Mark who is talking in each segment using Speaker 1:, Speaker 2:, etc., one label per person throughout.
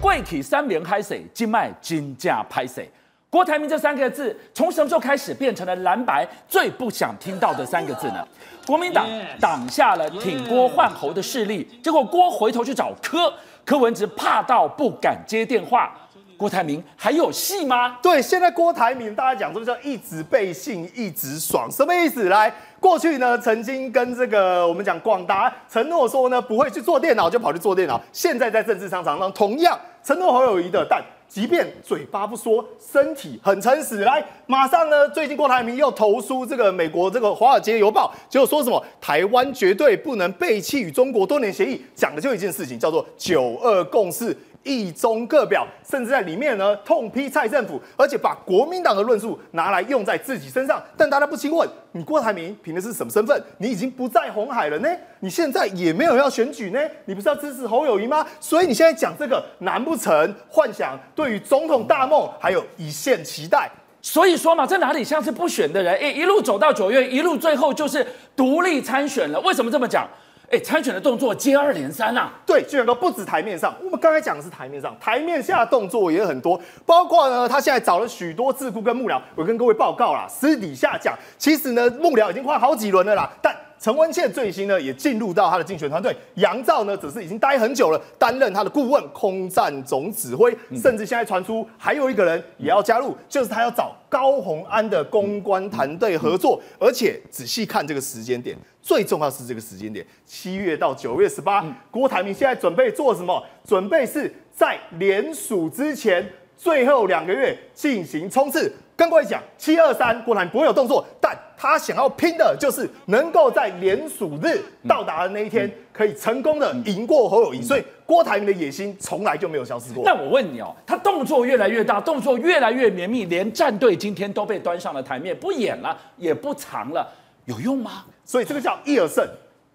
Speaker 1: 贵体三连拍水，金脉金价拍水。郭台铭这三个字从什么时候开始变成了蓝白最不想听到的三个字呢？国民党挡下了挺郭换侯的势力，结果郭回头去找柯，柯文哲怕到不敢接电话。郭台铭还有戏吗？
Speaker 2: 对，现在郭台铭大家讲说叫一直背信一直爽，什么意思？来，过去呢曾经跟这个我们讲广达承诺说呢不会去做电脑，就跑去做电脑，现在在政治商场上同样承诺侯友谊的，但。即便嘴巴不说，身体很诚实。来，马上呢，最近郭台铭又投书这个美国这个《华尔街邮报》，结果说什么台湾绝对不能背弃与中国多年协议，讲的就一件事情，叫做九二共识。一中各表，甚至在里面呢痛批蔡政府，而且把国民党的论述拿来用在自己身上。但大家不禁问：你郭台铭凭的是什么身份？你已经不在红海了呢？你现在也没有要选举呢？你不是要支持侯友宜吗？所以你现在讲这个，难不成幻想对于总统大梦还有一线期待？
Speaker 1: 所以说嘛，这哪里像是不选的人？哎，一路走到九月，一路最后就是独立参选了。为什么这么讲？哎，参选的动作接二连三啊！
Speaker 2: 对，居然都不止台面上。我们刚才讲的是台面上，台面下的动作也很多，包括呢，他现在找了许多智库跟幕僚。我跟各位报告啦，私底下讲，其实呢，幕僚已经换好几轮了啦，但。陈文茜最新呢也进入到他的竞选团队，杨照呢只是已经待很久了，担任他的顾问、空战总指挥，甚至现在传出还有一个人也要加入，就是他要找高虹安的公关团队合作，而且仔细看这个时间点，最重要是这个时间点，七月到九月十八，郭台铭现在准备做什么？准备是在连署之前最后两个月进行冲刺。跟各位讲，七二三郭台铭不会有动作，但。他想要拼的就是能够在连署日到达的那一天，可以成功的赢过侯友宜，所以郭台铭的野心从来就没有消失过。
Speaker 1: 那我问你哦，他动作越来越大，动作越来越绵密，连战队今天都被端上了台面，不演了，也不藏了，有用吗？
Speaker 2: 所以这个叫一而胜，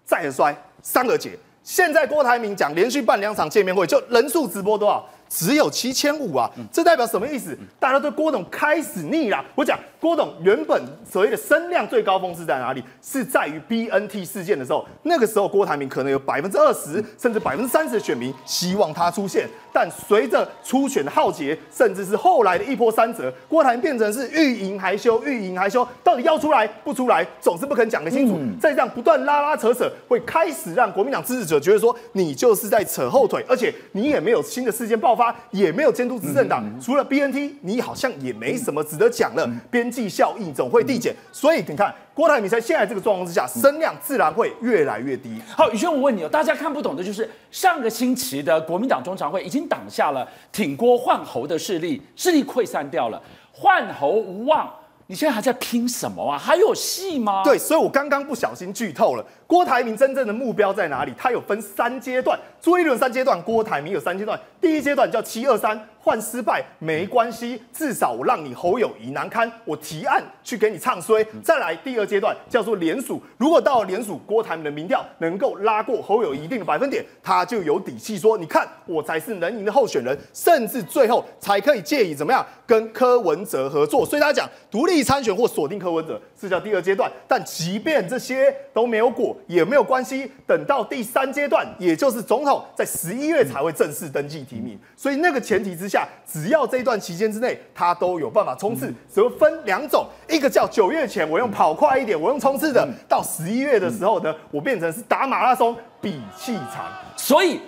Speaker 2: 再而衰，三而竭。现在郭台铭讲连续办两场见面会，就人数直播多少？只有七千五啊，这代表什么意思？大家对郭董开始腻了。我讲郭董原本所谓的声量最高峰是在哪里？是在于 BNT 事件的时候，那个时候郭台铭可能有百分之二十甚至百分之三十的选民希望他出现。但随着初选的浩劫，甚至是后来的一波三折，郭台铭变成是欲赢还休，欲赢还休，到底要出来不出来，总是不肯讲得清楚。再这样不断拉拉扯扯，会开始让国民党支持者觉得说你就是在扯后腿，而且你也没有新的事件爆发，也没有监督执政党，除了 BNT，你好像也没什么值得讲了。边际效应总会递减，所以你看。郭台铭在现在这个状况之下，声量自然会越来越低。
Speaker 1: 好，宇轩，我问你哦，大家看不懂的就是上个星期的国民党中常会已经挡下了挺郭换侯的势力，势力溃散掉了，换侯无望。你现在还在拼什么啊？还有戏吗？
Speaker 2: 对，所以我刚刚不小心剧透了。郭台铭真正的目标在哪里？他有分三阶段，朱一伦三阶段，郭台铭有三阶段。第一阶段叫七二三。换失败没关系，至少我让你侯友谊难堪。我提案去给你唱衰。再来第二阶段叫做联署，如果到了联署，郭台铭的民调能够拉过侯友宜一定的百分点，他就有底气说：你看我才是能赢的候选人，甚至最后才可以借以怎么样跟柯文哲合作。所以他讲独立参选或锁定柯文哲是叫第二阶段。但即便这些都没有果，也没有关系。等到第三阶段，也就是总统在十一月才会正式登记提名。所以那个前提之下。只要这一段期间之内，他都有办法冲刺。所以分两种，一个叫九月前我用跑快一点，我用冲刺的；到十一月的时候呢，我变成是打马拉松，比气长。
Speaker 1: 所以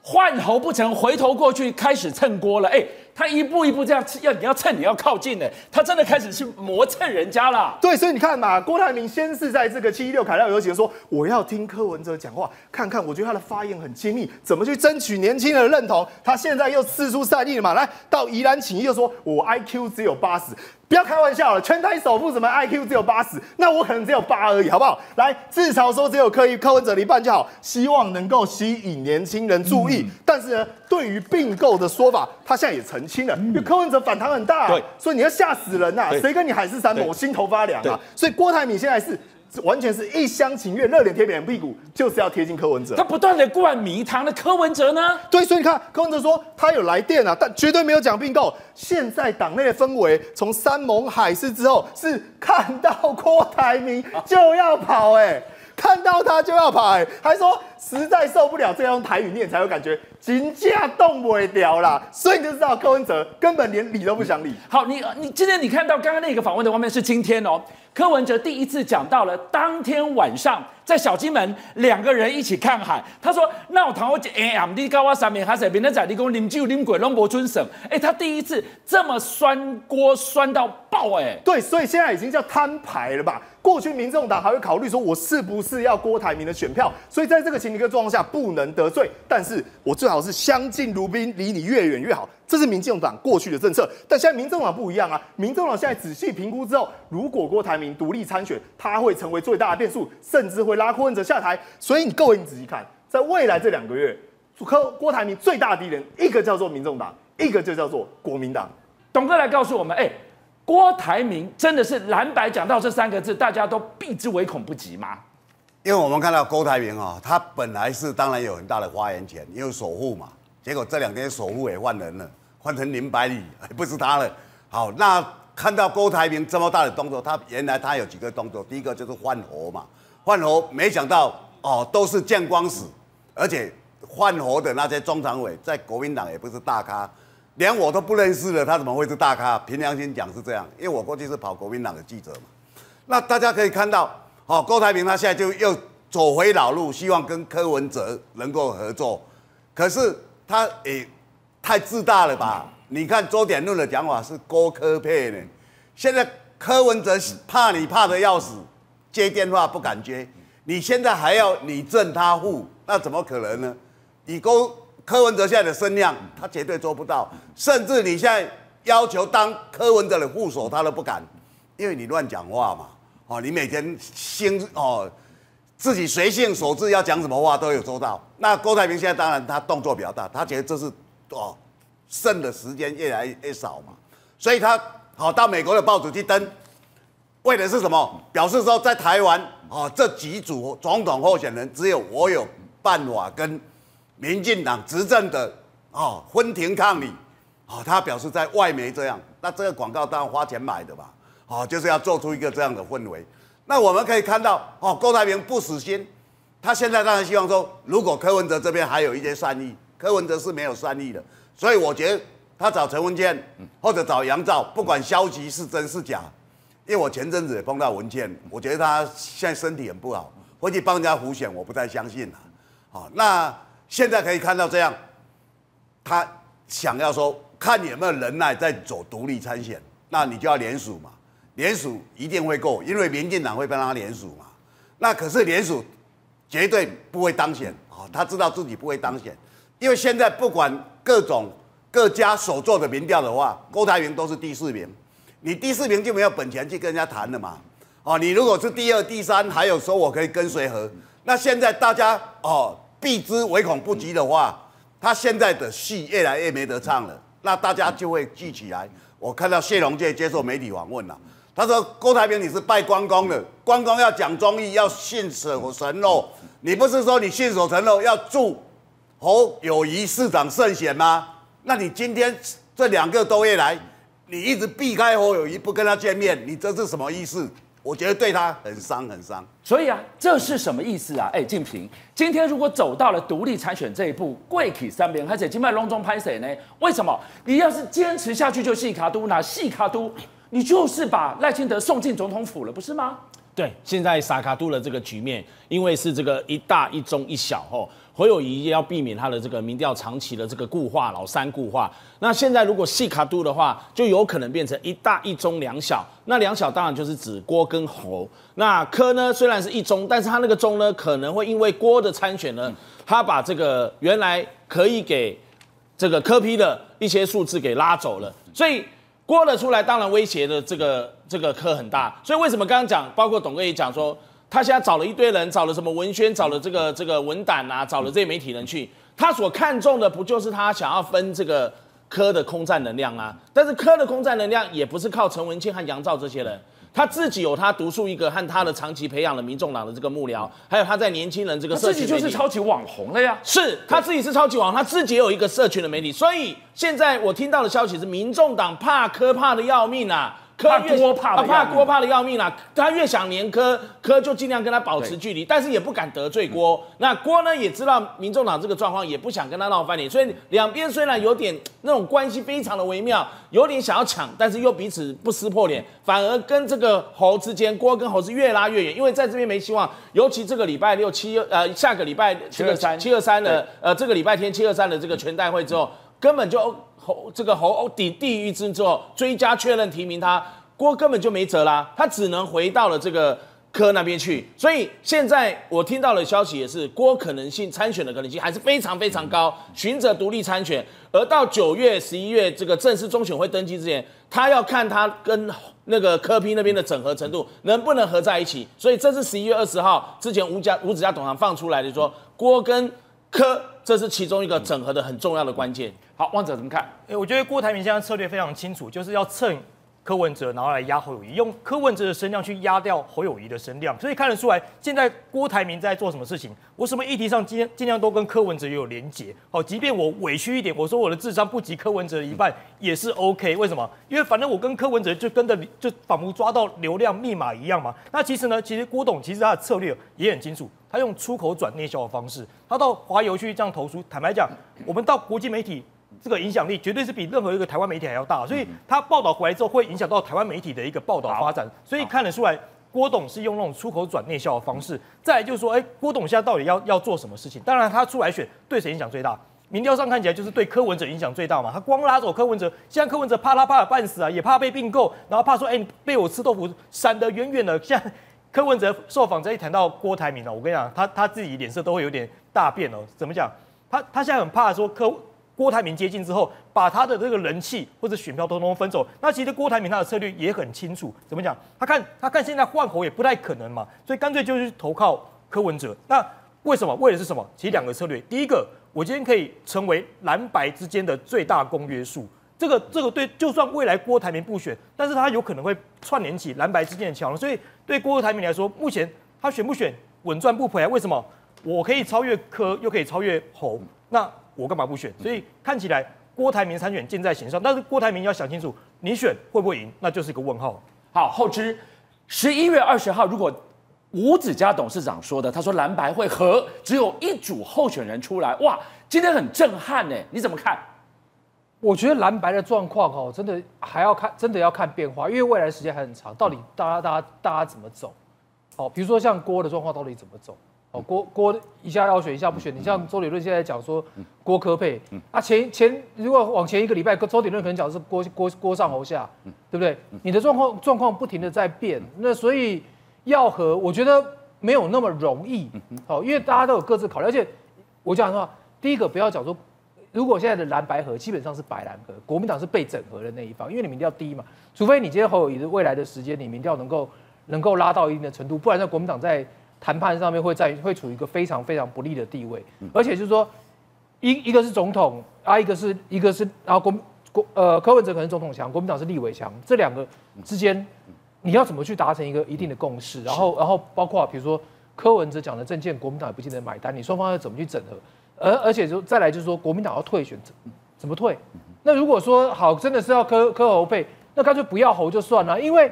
Speaker 1: 换猴不成，回头过去开始蹭锅了。哎。他一步一步这样要你要蹭你要靠近呢，他真的开始去磨蹭人家了。
Speaker 2: 对，所以你看嘛，郭台铭先是在这个七一六凯道游行说，我要听柯文哲讲话，看看我觉得他的发言很亲密，怎么去争取年轻人的认同。他现在又四出善意了嘛，来到宜兰起义又说我 IQ 只有八十。不要开玩笑了，全台首富什么 IQ 只有八十？那我可能只有八而已，好不好？来，至少说只有柯柯文哲的一半就好，希望能够吸引年轻人注意。嗯、但是呢，对于并购的说法，他现在也澄清了，因为柯文哲反弹很大、所以你要吓死人呐、啊！谁跟你海誓山盟，我心头发凉啊！所以郭台铭现在是。完全是一厢情愿，热脸贴别人屁股，就是要贴近柯文哲。
Speaker 1: 他不断的灌迷汤的柯文哲呢？
Speaker 2: 对，所以你看柯文哲说他有来电啊，但绝对没有讲并购。现在党内的氛围，从山盟海誓之后，是看到郭台铭就要跑、欸，哎，看到他就要跑、欸，哎，还说实在受不了这样用台语念才有感觉，金价动不了啦。所以你就知道柯文哲根本连理都不想理。
Speaker 1: 好，你你今天你看到刚刚那个访问的画面是今天哦，柯文哲第一次讲到了当天晚上在小金门两个人一起看海，他说闹堂我哎呀，你高我上面还是别人在你讲啉酒啉鬼龙伯尊省，哎，他第一次这么酸锅酸到爆哎，
Speaker 2: 对，所以现在已经叫摊牌了吧？过去民众党还会考虑说，我是不是要郭台铭的选票？所以在这个情形跟状况下，不能得罪，但是我最好是相敬如宾，离你越远越好。这是民进党过去的政策，但现在民众党不一样啊！民众党现在仔细评估之后，如果郭台铭独立参选，他会成为最大的变数，甚至会拉柯文哲下台。所以你各位，你仔细看，在未来这两个月，柯郭台铭最大的敌人，一个叫做民众党，一个就叫做国民党。
Speaker 1: 董哥来告诉我们，哎。郭台铭真的是蓝白讲到这三个字，大家都避之唯恐不及吗？
Speaker 3: 因为我们看到郭台铭啊，他本来是当然有很大的发言权，因为首富嘛。结果这两天首富也换人了，换成林百里，不是他了。好，那看到郭台铭这么大的动作，他原来他有几个动作，第一个就是换侯嘛，换侯，没想到哦，都是见光死，而且换侯的那些中常委在国民党也不是大咖。连我都不认识了，他怎么会是大咖？凭良心讲是这样，因为我过去是跑国民党的记者嘛。那大家可以看到，哦，郭台铭他现在就又走回老路，希望跟柯文哲能够合作。可是他也太自大了吧？你看周点论的讲法是郭柯配呢，现在柯文哲怕你怕得要死，接电话不敢接，你现在还要你正他负，那怎么可能呢？你郭。柯文哲现在的声量，他绝对做不到。甚至你现在要求当柯文哲的副手，他都不敢，因为你乱讲话嘛。哦，你每天心哦，自己随性所致，要讲什么话都有做到。那郭台铭现在当然他动作比较大，他觉得这是哦，剩的时间越来越少嘛，所以他好到美国的报纸去登，为的是什么？表示说在台湾哦，这几组总统候选人只有我有办法跟。民进党执政的哦，分庭抗礼，哦，他表示在外媒这样，那这个广告当然花钱买的吧，哦，就是要做出一个这样的氛围。那我们可以看到，哦，郭台铭不死心，他现在当然希望说，如果柯文哲这边还有一些善意，柯文哲是没有善意的，所以我觉得他找陈文茜或者找杨照，不管消息是真是假，因为我前阵子也碰到文茜，我觉得他现在身体很不好，回去帮人家胡选，我不太相信了，好，那。现在可以看到这样，他想要说看你有没有能耐再走独立参选，那你就要联署嘛，联署一定会够，因为民进党会帮他联署嘛。那可是联署绝对不会当选啊，他知道自己不会当选，因为现在不管各种各家所做的民调的话，郭台铭都是第四名，你第四名就没有本钱去跟人家谈了嘛。哦，你如果是第二、第三，还有说我可以跟谁和，那现在大家哦。避之唯恐不及的话，他现在的戏越来越没得唱了，那大家就会记起来。我看到谢龙介接受媒体访问了，他说郭台铭你是拜关公的，关公要讲忠义，要信守承诺，你不是说你信守承诺要祝侯友谊市长胜选吗？那你今天这两个多月来，你一直避开侯友谊，不跟他见面，你这是什么意思？我觉得对他很伤，很伤。
Speaker 1: 所以啊，这是什么意思啊？哎，敬平，今天如果走到了独立参选这一步，贵体三边，而且金麦隆中拍谁呢？为什么？你要是坚持下去就细卡都拿细卡都，你就是把赖清德送进总统府了，不是吗？
Speaker 4: 对，现在撒卡杜的这个局面，因为是这个一大一中一小吼。侯友宜要避免他的这个民调长期的这个固化，老三固化。那现在如果细卡杜的话，就有可能变成一大一中两小。那两小当然就是指郭跟侯。那柯呢，虽然是一中，但是他那个中呢，可能会因为郭的参选呢，他把这个原来可以给这个柯批的一些数字给拉走了。所以过了出来，当然威胁的这个这个科很大。所以为什么刚刚讲，包括董哥也讲说。他现在找了一堆人，找了什么文宣，找了这个这个文胆啊，找了这些媒体人去。他所看重的不就是他想要分这个科的空战能量啊？但是科的空战能量也不是靠陈文清和杨照这些人，他自己有他独树一格和他的长期培养的民众党的这个幕僚，还有他在年轻人这个社群，
Speaker 1: 自己就是超级网红了呀。
Speaker 4: 是他自己是超级网红，他自己也有一个社群的媒体。所以现在我听到的消息是，民众党怕科怕的要命啊。柯
Speaker 1: 怕郭怕的
Speaker 4: 啊怕郭怕的要命啦、他越想连柯，柯就尽量跟他保持距离，但是也不敢得罪郭。那郭呢也知道民众党这个状况，也不想跟他闹翻脸，所以两边虽然有点那种关系非常的微妙，有点想要抢，但是又彼此不撕破脸，反而跟这个侯之间，郭跟侯是越拉越远，因为在这边没希望。尤其这个礼拜六七呃下个礼拜这个
Speaker 1: 723
Speaker 4: 七二三的呃这个礼拜天七二三的这个全代会之后，根本就侯这个侯抵地狱之之后追加确认提名他。郭根本就没辙啦，他只能回到了这个柯那边去。所以现在我听到的消息也是，郭可能性参选的可能性还是非常非常高，循着独立参选。而到九月、十一月这个正式中选会登记之前，他要看他跟那个柯 P 那边的整合程度能不能合在一起。所以这是十一月二十号之前吴家吴子嘉董事长放出来的说，郭跟柯这是其中一个整合的很重要的关键。
Speaker 1: 好，汪哲怎么看？
Speaker 5: 哎，我觉得郭台铭现在策略非常清楚，就是要趁柯文哲，然后来压侯友宜，用柯文哲的声量去压掉侯友宜的声量，所以看得出来，现在郭台铭在做什么事情。我什么议题上尽尽量都跟柯文哲有连结。好，即便我委屈一点，我说我的智商不及柯文哲一半也是 OK。为什么？因为反正我跟柯文哲就跟着，就仿佛抓到流量密码一样嘛。那其实呢，其实郭董其实他的策略也很清楚，他用出口转内销的方式，他到华邮去这样投书。坦白讲，我们到国际媒体。这个影响力绝对是比任何一个台湾媒体还要大，所以他报道回来之后会影响到台湾媒体的一个报道发展，所以看得出来郭董是用那种出口转内销的方式。再来就是说，哎，郭董现在到底要要做什么事情？当然他出来选对谁影响最大？民调上看起来就是对柯文哲影响最大嘛。他光拉走柯文哲，现在柯文哲怕他怕的半死啊，也怕被并购，然后怕说，哎，被我吃豆腐闪得远远的。现在柯文哲受访这一谈到郭台铭了，我跟你讲，他他自己脸色都会有点大变哦。怎么讲？他他现在很怕说柯。郭台铭接近之后，把他的这个人气或者选票通通分走。那其实郭台铭他的策略也很清楚，怎么讲？他看他看现在换侯也不太可能嘛，所以干脆就是投靠柯文哲。那为什么？为的是什么？其实两个策略。第一个，我今天可以成为蓝白之间的最大公约数。这个这个对，就算未来郭台铭不选，但是他有可能会串联起蓝白之间的桥梁。所以对郭台铭来说，目前他选不选稳赚不赔啊？为什么？我可以超越柯，又可以超越侯。那我干嘛不选？所以看起来郭台铭参选箭在弦上，但是郭台铭要想清楚，你选会不会赢，那就是一个问号。
Speaker 1: 好，后知十一月二十号，如果吴子嘉董事长说的，他说蓝白会合，只有一组候选人出来，哇，今天很震撼呢，你怎么看？
Speaker 6: 我觉得蓝白的状况哦，真的还要看，真的要看变化，因为未来时间还很长，到底大家大家大家怎么走？哦，比如说像郭的状况到底怎么走？哦，郭郭一下要选，一下不选。你像周理论现在讲说郭科配，啊前前如果往前一个礼拜，周理论可能讲是郭郭郭上侯下，对不对？你的状况状况不停的在变，那所以要和我觉得没有那么容易。哦，因为大家都有各自考虑，而且我讲的话，第一个不要讲说，如果现在的蓝白合基本上是白蓝合，国民党是被整合的那一方，因为你民调低嘛，除非你今天侯友宜的未来的时间，你民调能够能够拉到一定的程度，不然在国民党在。谈判上面会在会处于一个非常非常不利的地位，而且就是说，一一个是总统啊，一个是一个是然后国国呃柯文哲可能总统强，国民党是立委强，这两个之间你要怎么去达成一个一定的共识？然后然后包括比如说柯文哲讲的政见，国民党也不见得买单，你双方要怎么去整合？而而且就再来就是说国民党要退选，怎怎么退？那如果说好真的是要柯柯侯配，那干脆不要侯就算了，因为。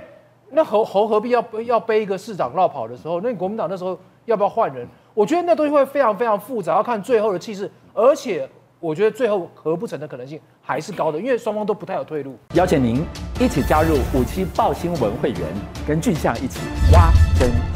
Speaker 6: 那侯侯何必要要背一个市长绕跑的时候？那你国民党那时候要不要换人？我觉得那东西会非常非常复杂，要看最后的气势。而且我觉得最后合不成的可能性还是高的，因为双方都不太有退路。
Speaker 1: 邀请您一起加入五七报新闻会员，跟俊相一起挖根。